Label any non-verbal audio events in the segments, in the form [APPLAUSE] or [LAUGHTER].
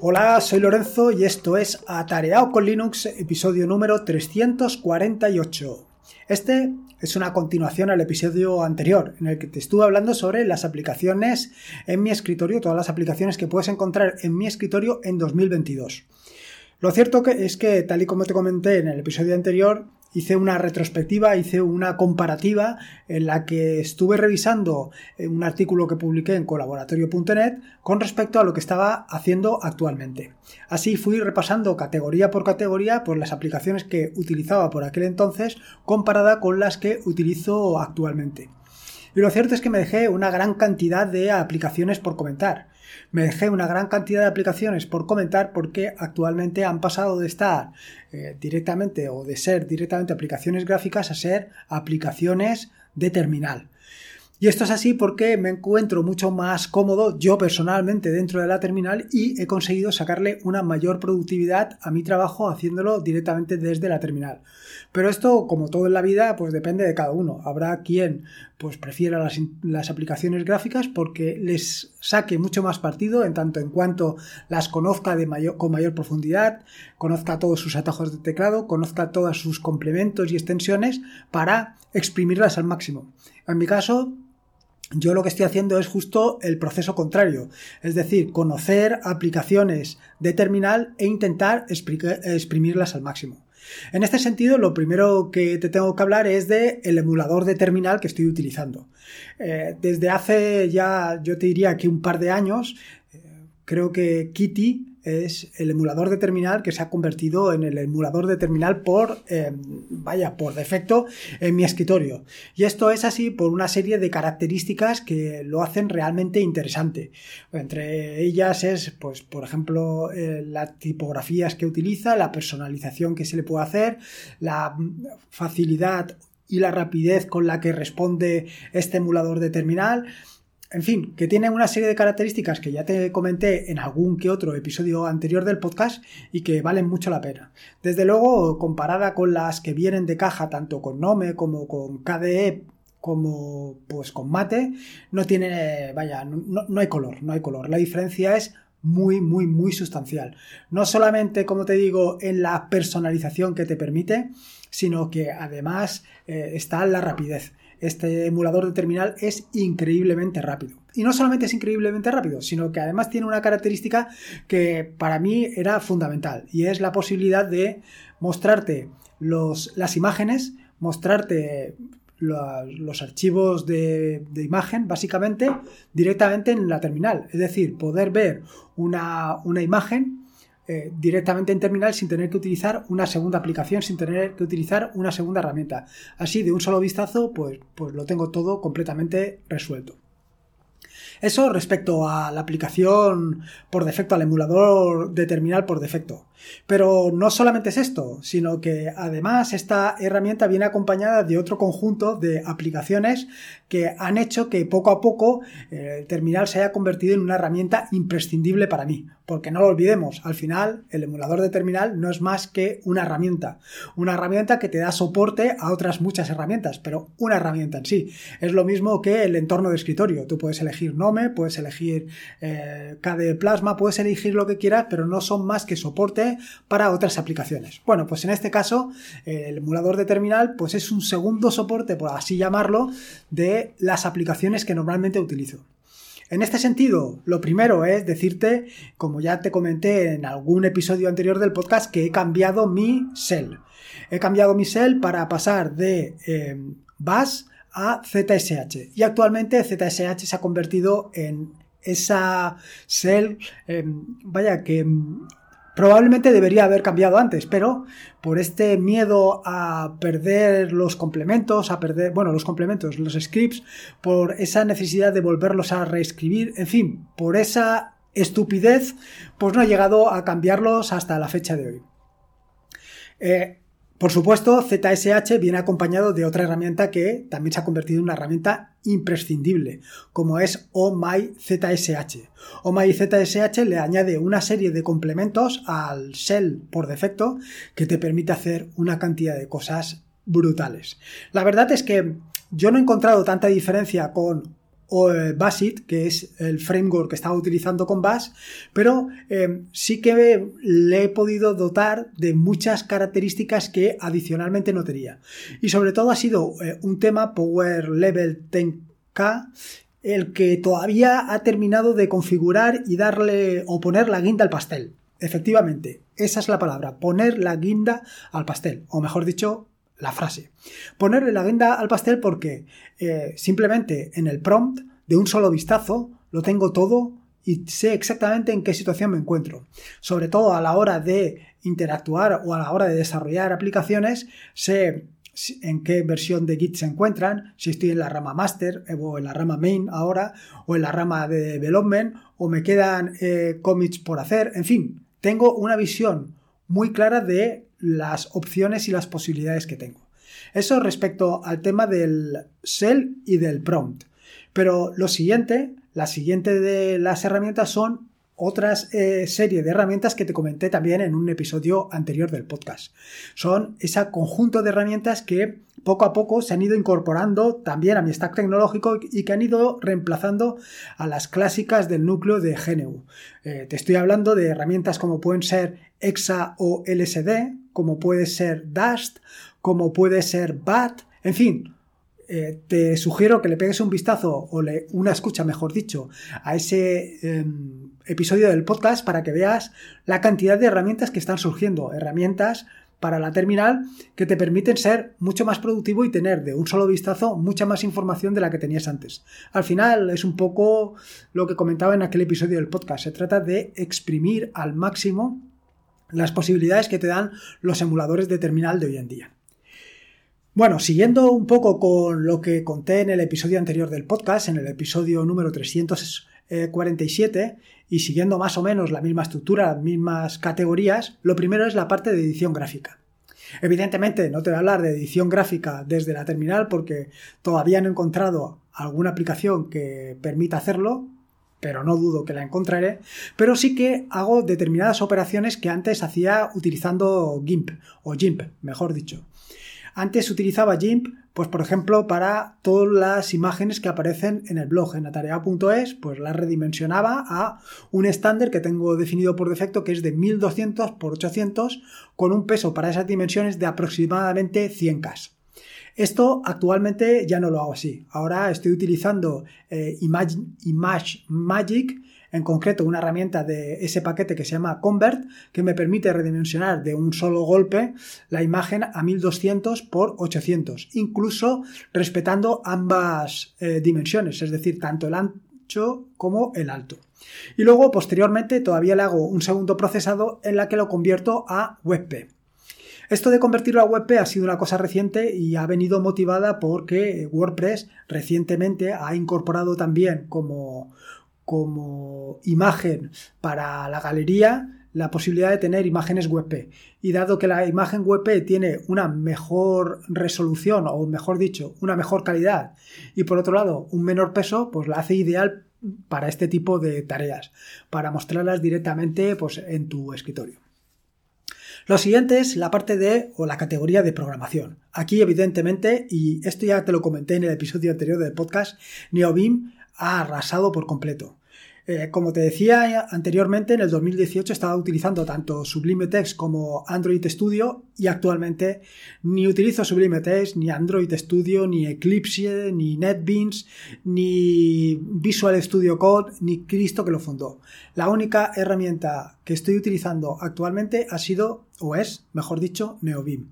Hola, soy Lorenzo y esto es Atareado con Linux, episodio número 348. Este es una continuación al episodio anterior, en el que te estuve hablando sobre las aplicaciones en mi escritorio, todas las aplicaciones que puedes encontrar en mi escritorio en 2022. Lo cierto es que, tal y como te comenté en el episodio anterior, hice una retrospectiva, hice una comparativa en la que estuve revisando eh, un artículo que publiqué en colaboratorio.net con respecto a lo que estaba haciendo actualmente. Así fui repasando categoría por categoría por las aplicaciones que utilizaba por aquel entonces comparada con las que utilizo actualmente. Y lo cierto es que me dejé una gran cantidad de aplicaciones por comentar. Me dejé una gran cantidad de aplicaciones por comentar porque actualmente han pasado de estar eh, directamente o de ser directamente aplicaciones gráficas a ser aplicaciones de terminal. Y esto es así porque me encuentro mucho más cómodo yo personalmente dentro de la terminal y he conseguido sacarle una mayor productividad a mi trabajo haciéndolo directamente desde la terminal. Pero esto, como todo en la vida, pues depende de cada uno. Habrá quien pues prefiera las, aplicaciones gráficas porque les saque mucho más partido en tanto en cuanto las conozca con mayor profundidad, conozca todos sus atajos de teclado, conozca todos sus complementos y extensiones para exprimirlas al máximo. En mi caso, yo lo que estoy haciendo es justo el proceso contrario, es decir, conocer aplicaciones de terminal e intentar exprimirlas al máximo. En este sentido, lo primero que te tengo que hablar es de el emulador de terminal que estoy utilizando. Eh, desde hace ya, yo te diría que un par de años, eh, creo que Kitty es el emulador de terminal que se ha convertido en el emulador de terminal por, eh, vaya, por defecto en mi escritorio. Y esto es así por una serie de características que lo hacen realmente interesante. Entre ellas es, pues, por ejemplo, eh, las tipografías que utiliza, la personalización que se le puede hacer, la facilidad y la rapidez con la que responde este emulador de terminal. En fin, que tiene una serie de características que ya te comenté en algún que otro episodio anterior del podcast y que valen mucho la pena. Desde luego, comparada con las que vienen de caja, tanto con Nome como con KDE, como pues con Mate, no tiene, vaya, no, hay color, no hay color. La diferencia es muy, muy, muy sustancial. No solamente, como te digo, en la personalización que te permite, sino que además eh, está la rapidez este emulador de terminal es increíblemente rápido. Y no solamente es increíblemente rápido, sino que además tiene una característica que para mí era fundamental y es la posibilidad de mostrarte los, las imágenes, mostrarte los, archivos de, imagen básicamente directamente en la terminal. Es decir, poder ver una, una imagen eh, directamente en terminal sin tener que utilizar una segunda aplicación, sin tener que utilizar una segunda herramienta. Así, de un solo vistazo, pues, pues lo tengo todo completamente resuelto. Eso respecto a la aplicación por defecto, al emulador de terminal por defecto. Pero no solamente es esto, sino que además esta herramienta viene acompañada de otro conjunto de aplicaciones que han hecho que poco a poco eh, el terminal se haya convertido en una herramienta imprescindible para mí. Porque no lo olvidemos, al final el emulador de terminal no es más que una herramienta. Una herramienta que te da soporte a otras muchas herramientas, pero una herramienta en sí. Es lo mismo que el entorno de escritorio. Tú puedes elegir Nome, puedes elegir eh, KDE Plasma, puedes elegir lo que quieras, pero no son más que soporte para otras aplicaciones. Bueno, pues en este caso el emulador de terminal pues es un segundo soporte, por así llamarlo, de las aplicaciones que normalmente utilizo. En este sentido, lo primero es decirte, como ya te comenté en algún episodio anterior del podcast, que he cambiado mi shell. He cambiado mi shell para pasar de eh, a ZSH. Y actualmente ZSH se ha convertido en esa shell, eh, vaya, que Probablemente debería haber cambiado antes, pero por este miedo a perder los complementos, a perder, bueno, los complementos, los scripts, por esa necesidad de volverlos a reescribir, en fin, por esa estupidez, pues no he llegado a cambiarlos hasta la fecha de hoy. Eh, por supuesto, ZSH viene acompañado de otra herramienta que también se ha convertido en una herramienta imprescindible, como es OMyZSH. OMyZSH le añade una serie de complementos al shell por defecto que te permite hacer una cantidad de cosas brutales. La verdad es que yo no he encontrado tanta diferencia con o eh, que es el framework que estaba utilizando con Bash, pero eh, sí que le he podido dotar de muchas características que adicionalmente no tenía. Y sobre todo ha sido eh, un tema Power Level 10K el que todavía ha terminado de configurar y darle o poner la guinda al pastel. Efectivamente, esa es la palabra, poner la guinda al pastel, o mejor dicho, la frase. Ponerle la guinda al pastel porque eh, simplemente en el prompt, de un solo vistazo, lo tengo todo y sé exactamente en qué situación me encuentro. Sobre todo a la hora de interactuar o a la hora de desarrollar aplicaciones, sé en qué versión de Git se encuentran, si estoy en la rama master eh, o en la rama main ahora, o en la rama de development, o me quedan eh, commits por hacer, en fin, tengo una visión muy clara de las opciones y las posibilidades que tengo. Eso respecto al tema del shell y del prompt. Pero lo siguiente, la siguiente de las herramientas son otras eh, serie de herramientas que te comenté también en un episodio anterior del podcast. Son ese conjunto de herramientas que poco a poco se han ido incorporando también a mi stack tecnológico y que han ido reemplazando a las clásicas del núcleo de GNU. Eh, te estoy hablando de herramientas como pueden ser EXA o LSD, como puede ser Dust, como puede ser BAT, en fin, eh, te sugiero que le pegues un vistazo o una escucha, mejor dicho, a ese em, episodio del podcast para que veas la cantidad de herramientas que están surgiendo, herramientas para la terminal que te permiten ser mucho más productivo y tener de un solo vistazo mucha más información de la que tenías antes. Al final es un poco lo que comentaba en aquel episodio del podcast. Se trata de exprimir al máximo las posibilidades que te dan los emuladores de terminal de hoy en día. Bueno, siguiendo un poco con lo que conté en el episodio anterior del podcast, en el episodio número 347, y siguiendo más o menos la misma estructura, las mismas categorías, lo primero es la parte de edición gráfica. Evidentemente, no te voy a hablar de edición gráfica desde la terminal porque todavía no he encontrado alguna aplicación que permita hacerlo, pero no dudo que la encontraré, pero sí que hago determinadas operaciones que antes hacía utilizando GIMP, o GIMP, mejor dicho. Antes utilizaba GIMP, pues por ejemplo, para todas las imágenes que aparecen en el blog en atarea.es, pues las redimensionaba a un estándar que tengo definido por defecto que es de 1200 x 800 con un peso para esas dimensiones de aproximadamente 100K. Esto actualmente ya no lo hago así. Ahora estoy utilizando eh, Image Magic en concreto una herramienta de ese paquete que se llama Convert, que me permite redimensionar de un solo golpe la imagen a 1200 por 800, incluso respetando ambas eh, dimensiones, es decir, tanto el ancho como el alto. Y luego, posteriormente, todavía le hago un segundo procesado en la que lo convierto a WebP. Esto de convertirlo a WebP ha sido una cosa reciente y ha venido motivada porque WordPress recientemente ha incorporado también como, como imagen para la galería la posibilidad de tener imágenes WebP. Y dado que la imagen WebP tiene una mejor resolución, o mejor dicho, una mejor calidad, y por otro lado un menor peso, pues la hace ideal para este tipo de tareas, para mostrarlas directamente pues, en tu escritorio. Lo siguiente es la parte de o la categoría de programación. Aquí, evidentemente, y esto ya te lo comenté en el episodio anterior del podcast, NeoBeam ha arrasado por completo. Eh, como te decía anteriormente, en el 2018 estaba utilizando tanto Sublime Text como Android Studio y actualmente ni utilizo Sublime Text, ni Android Studio, ni Eclipse, ni NetBeans, ni Visual Studio Code, ni Cristo que lo fundó. La única herramienta que estoy utilizando actualmente ha sido, o es, mejor dicho, NeoBeam.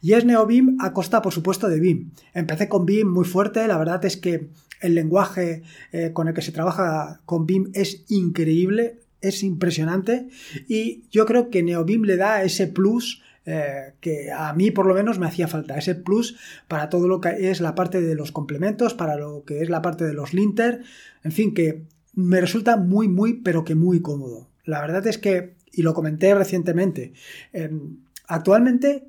Y es NeoBeam a costa, por supuesto, de Beam. Empecé con Beam muy fuerte, la verdad es que el lenguaje eh, con el que se trabaja con BIM es increíble, es impresionante y yo creo que NeoBIM le da ese plus eh, que a mí por lo menos me hacía falta, ese plus para todo lo que es la parte de los complementos, para lo que es la parte de los linter, en fin, que me resulta muy, muy, pero que muy cómodo. La verdad es que, y lo comenté recientemente, em, actualmente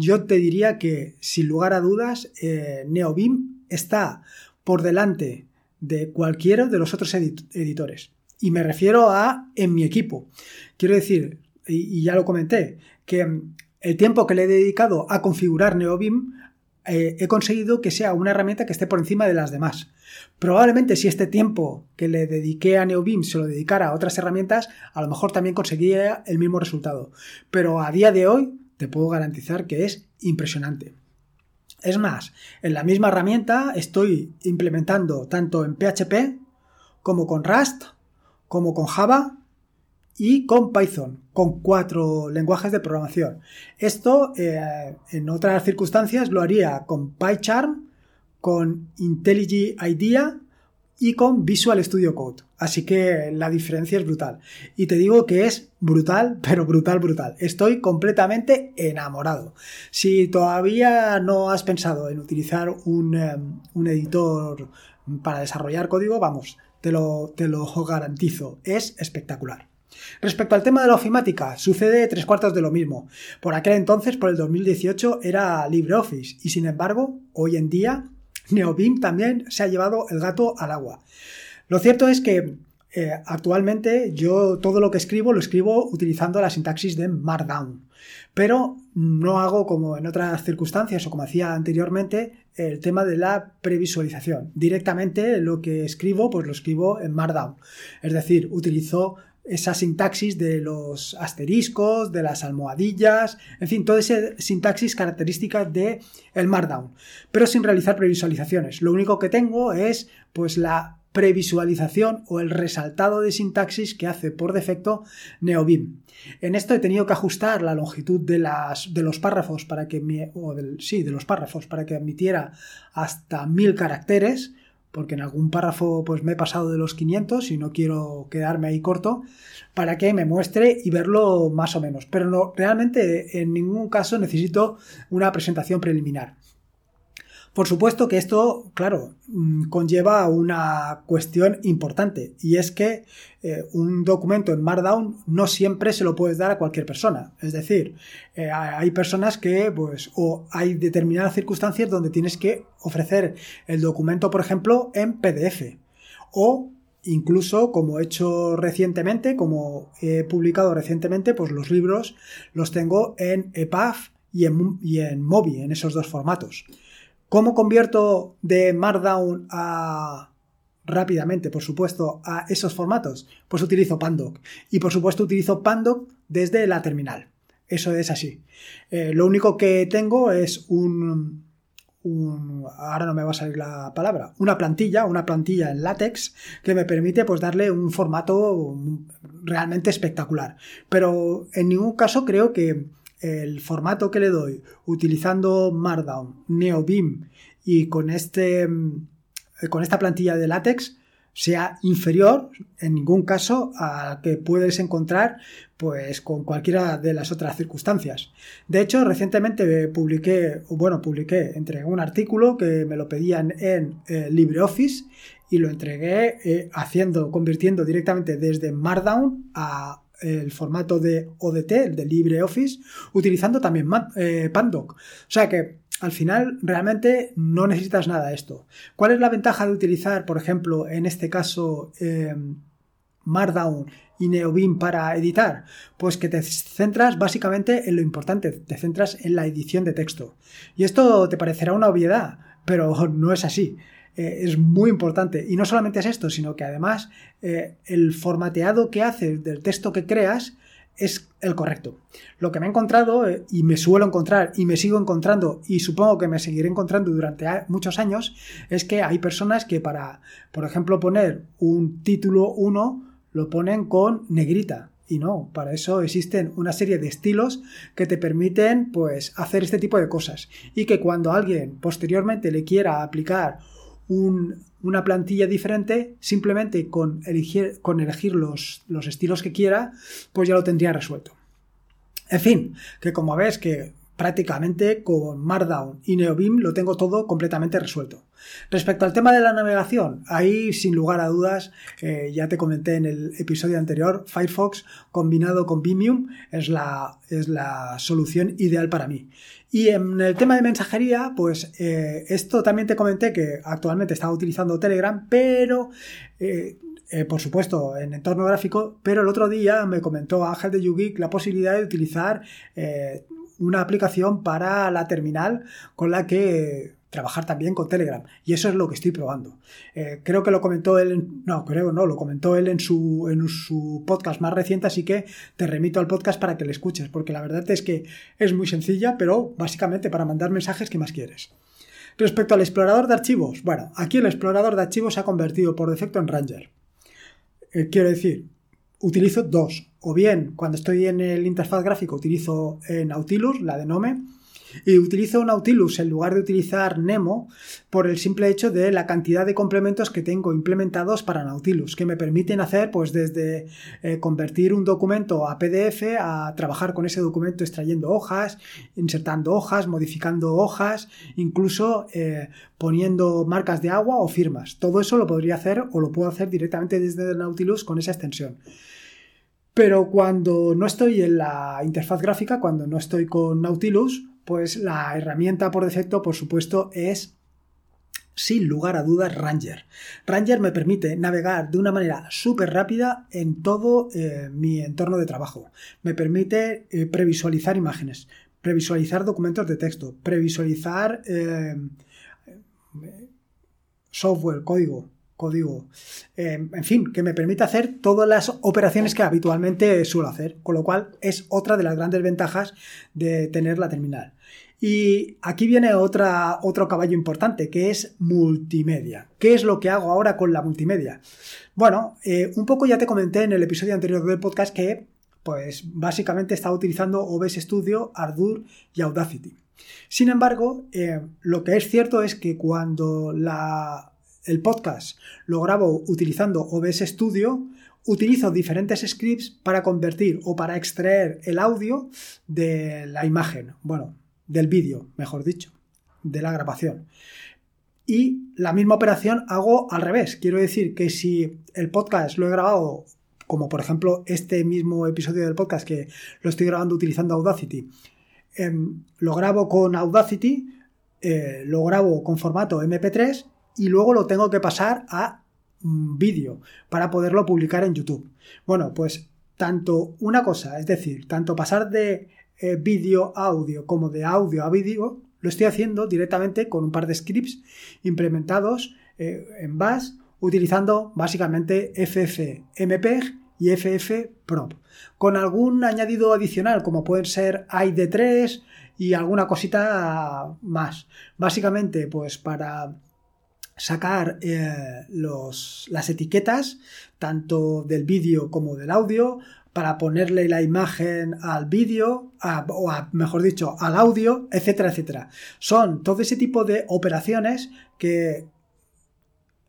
yo te diría que sin lugar a dudas eh, NeoBIM está por delante de cualquiera de los otros editores. Y me refiero a en mi equipo. Quiero decir, y, ya lo comenté, que mm, el tiempo que le he dedicado a configurar NeoBeam eh, he conseguido que sea una herramienta que esté por encima de las demás. Probablemente si este tiempo que le dediqué a NeoBeam se lo dedicara a otras herramientas, a lo mejor también conseguiría el mismo resultado. Pero a día de hoy te puedo garantizar que es impresionante. Es más, en la misma herramienta estoy implementando tanto en PHP como con Rust, como con Java y con Python, con cuatro lenguajes de programación. Esto eh, en otras circunstancias lo haría con PyCharm, con IntelliJ IDEA y con Visual Studio Code. Así que la diferencia es brutal. Y te digo que es brutal, [LAUGHS] pero brutal, brutal. Estoy completamente enamorado. Si todavía no has pensado en utilizar un, eh, un editor para desarrollar código, vamos, te lo, te lo garantizo. Es espectacular. Respecto al tema de la ofimática, sucede tres cuartos de lo mismo. Por aquel entonces, por el 2018, era LibreOffice y sin embargo, hoy en día, NeoBeam también se ha llevado el gato al agua. Lo cierto es que eh, actualmente yo todo lo que escribo lo escribo utilizando la sintaxis de Markdown, pero no hago como en otras circunstancias o como hacía anteriormente el tema de la previsualización. Directamente lo que escribo pues lo escribo en Markdown, es decir, utilizo esa sintaxis de los asteriscos, de las almohadillas, en fin, toda esa sintaxis característica de el Markdown, pero sin realizar previsualizaciones. Lo único que tengo es pues la previsualización o el resaltado de sintaxis que hace por defecto NeoBeam. En esto he tenido que ajustar la longitud de, las, de los párrafos para que o sí, de los párrafos para que admitiera hasta mil caracteres porque en algún párrafo pues me he pasado de los 500 y no quiero quedarme ahí corto, para que me muestre y verlo más o menos. Pero no, realmente en ningún caso necesito una presentación preliminar. Por supuesto que esto, claro, mm, conlleva una cuestión importante y es que eh, un documento en Markdown no siempre se lo puedes dar a cualquier persona. Es decir, eh, hay personas que, pues, o hay determinadas circunstancias donde tienes que ofrecer el documento, por ejemplo, en PDF o incluso como he hecho recientemente, como he publicado recientemente, pues los libros los tengo en EPUB y en, y en Mobi, en esos dos formatos. ¿Cómo convierto de Markdown a rápidamente, por supuesto, a esos formatos? Pues utilizo Pandoc. Y por supuesto utilizo Pandoc desde la terminal. Eso es así. Eh, lo único que tengo es un, ahora no me va a salir la palabra, una plantilla, una plantilla en látex que me permite pues darle un formato realmente espectacular. Pero en ningún caso creo que el formato que le doy utilizando Markdown, NeoBeam y con, este, mm, con esta plantilla de látex sea inferior en ningún caso a que puedes encontrar pues con cualquiera de las otras circunstancias. De hecho, recientemente publiqué, bueno, publiqué, entregué un artículo que me lo pedían en eh, LibreOffice y lo entregué eh, haciendo, convirtiendo directamente desde Markdown a el formato de ODT, el de LibreOffice, utilizando también eh, Pandoc. O sea que al final realmente no necesitas nada de esto. ¿Cuál es la ventaja de utilizar, por ejemplo, en este caso, eh, Markdown y NeoBeam para editar? Pues que te centras básicamente en lo importante, te centras en la edición de texto. Y esto te parecerá una obviedad, pero [LAUGHS] no es así. Eh, es muy importante. Y no solamente es esto, sino que además eh, el formateado que haces del texto que creas es el correcto. Lo que me he encontrado eh, y me suelo encontrar y me sigo encontrando y supongo que me seguiré encontrando durante muchos años es que hay personas que para, por ejemplo, poner un título 1 lo ponen con negrita. Y no, para eso existen una serie de estilos que te permiten pues hacer este tipo de cosas. Y que cuando alguien posteriormente le quiera aplicar una plantilla diferente, simplemente con elegir, con elegir los, los estilos que quiera, pues ya lo tendría resuelto. En fin, que como ves que prácticamente con Markdown y NeoBeam lo tengo todo completamente resuelto. Respecto al tema de la navegación, ahí sin lugar a dudas, eh, ya te comenté en el episodio anterior, Firefox combinado con Vimium es la, es la solución ideal para mí. Y en el tema de mensajería, pues eh, esto también te comenté que actualmente estaba utilizando Telegram, pero... Eh, por supuesto, en entorno gráfico, pero el otro día me comentó Ángel de YouGeek la posibilidad de utilizar una aplicación para la terminal con la que trabajar también con Telegram. Y eso es lo que estoy probando. Eh, creo que lo comentó él, no, creo no, lo comentó él en su, en su podcast más reciente, así que te remito al podcast para que le escuches, porque la verdad es que es muy sencilla, pero básicamente para mandar mensajes que más quieres. Respecto al explorador de archivos, bueno, aquí el explorador de archivos se ha convertido por defecto en Ranger. Eh, quiero decir, utilizo dos. O bien, cuando estoy en el interfaz gráfico, utilizo Nautilus, la de Nome, y utilizo Nautilus en lugar de utilizar Nemo por el simple hecho de la cantidad de complementos que tengo implementados para Nautilus, que me permiten hacer pues desde eh, convertir un documento a PDF a trabajar con ese documento extrayendo hojas, insertando hojas, modificando hojas, incluso eh, poniendo marcas de agua o firmas. Todo eso lo podría hacer o lo puedo hacer directamente desde Nautilus con esa extensión. Pero cuando no estoy en la interfaz gráfica, cuando no estoy con Nautilus, pues la herramienta por defecto, por supuesto, es sin lugar a dudas Ranger. Ranger me permite navegar de una manera súper rápida en todo eh, mi entorno de trabajo. Me permite eh, previsualizar imágenes, previsualizar documentos de texto, previsualizar eh, software, código, código, en fin, que me permite hacer todas las operaciones que habitualmente suelo hacer, con lo cual es otra de las grandes ventajas de tener la terminal. Y aquí viene otra, otro caballo importante, que es multimedia. ¿Qué es lo que hago ahora con la multimedia? Bueno, eh, un poco ya te comenté en el episodio anterior del podcast que, pues, básicamente estaba utilizando OBS Studio, Ardour y Audacity. Sin embargo, eh, lo que es cierto es que cuando la, el podcast lo grabo utilizando OBS Studio, utilizo diferentes scripts para convertir o para extraer el audio de la imagen. Bueno, del vídeo, mejor dicho, de la grabación. Y la misma operación hago al revés. Quiero decir que si el podcast lo he grabado, como por ejemplo este mismo episodio del podcast que lo estoy grabando utilizando Audacity, em, lo grabo con Audacity, eh, lo grabo con formato MP3 y luego lo tengo que pasar a vídeo para poderlo publicar en YouTube. Bueno, pues tanto una cosa, es decir, tanto pasar de eh, vídeo audio como de audio a vídeo, lo estoy haciendo directamente con un par de scripts implementados eh, en Bash utilizando básicamente FFmpeg y FFprop, con algún añadido adicional como pueden ser ID3 y alguna cosita más. Básicamente, pues para sacar eh, los, las etiquetas tanto del vídeo como del audio, para ponerle la imagen al vídeo, o mejor dicho, al audio, etcétera, etcétera. Son todo ese tipo de operaciones que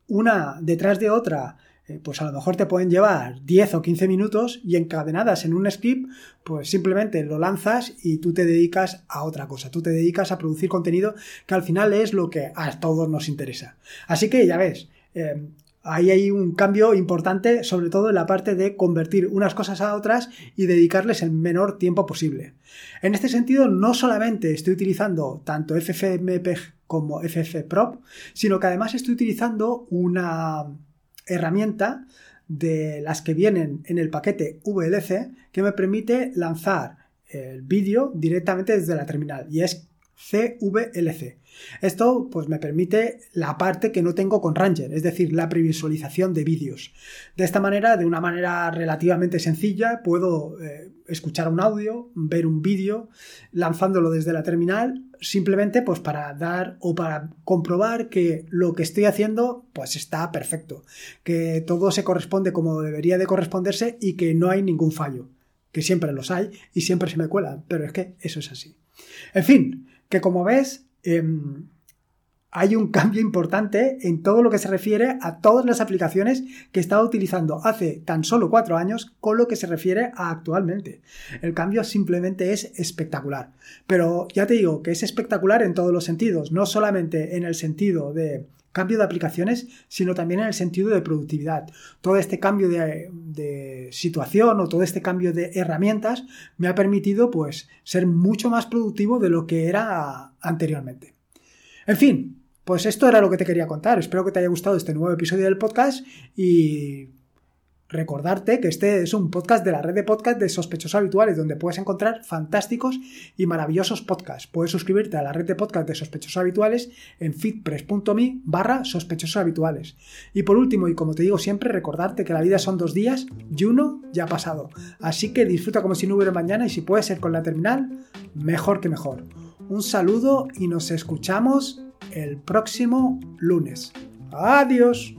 una detrás de otra, pues a lo mejor te pueden llevar 10 o 15 minutos y encadenadas en un script, pues simplemente lo lanzas y tú te dedicas a otra cosa. Tú te dedicas a producir contenido que al final es lo que a todos nos interesa. Así que ya ves, eh, Ahí hay un cambio importante, sobre todo en la parte de convertir unas cosas a otras y dedicarles el menor tiempo posible. En este sentido, no solamente estoy utilizando tanto FFmpeg como FFprop, sino que además estoy utilizando una herramienta de las que vienen en el paquete VLC que me permite lanzar el vídeo directamente desde la terminal y es CVLC. Esto pues me permite la parte que no tengo con Ranger, es decir, la previsualización de vídeos. De esta manera, de una manera relativamente sencilla, puedo eh, escuchar un audio, ver un vídeo, lanzándolo desde la terminal, simplemente pues para dar o para comprobar que lo que estoy haciendo pues está perfecto, que todo se corresponde como debería de corresponderse y que no hay ningún fallo, que siempre los hay y siempre se me cuelan, pero es que eso es así. En fin, que como ves, em, hay un cambio importante en todo lo que se refiere a todas las aplicaciones que estaba utilizando hace tan solo cuatro años con lo que se refiere a actualmente. El cambio simplemente es espectacular. Pero ya te digo que es espectacular en todos los sentidos, no solamente en el sentido de cambio de aplicaciones, sino también en el sentido de productividad. Todo este cambio de, situación o todo este cambio de herramientas me ha permitido pues ser mucho más productivo de lo que era anteriormente. En fin, pues esto era lo que te quería contar. Espero que te haya gustado este nuevo episodio del podcast y Recordarte que este es un podcast de la red de podcast de sospechosos habituales, donde puedes encontrar fantásticos y maravillosos podcasts. Puedes suscribirte a la red de podcast de sospechosos habituales en fitpress.me barra sospechosos habituales. Y por último, y como te digo siempre, recordarte que la vida son dos días y uno ya ha pasado. Así que disfruta como si no hubiera mañana y si puede ser con la terminal, mejor que mejor. Un saludo y nos escuchamos el próximo lunes. Adiós.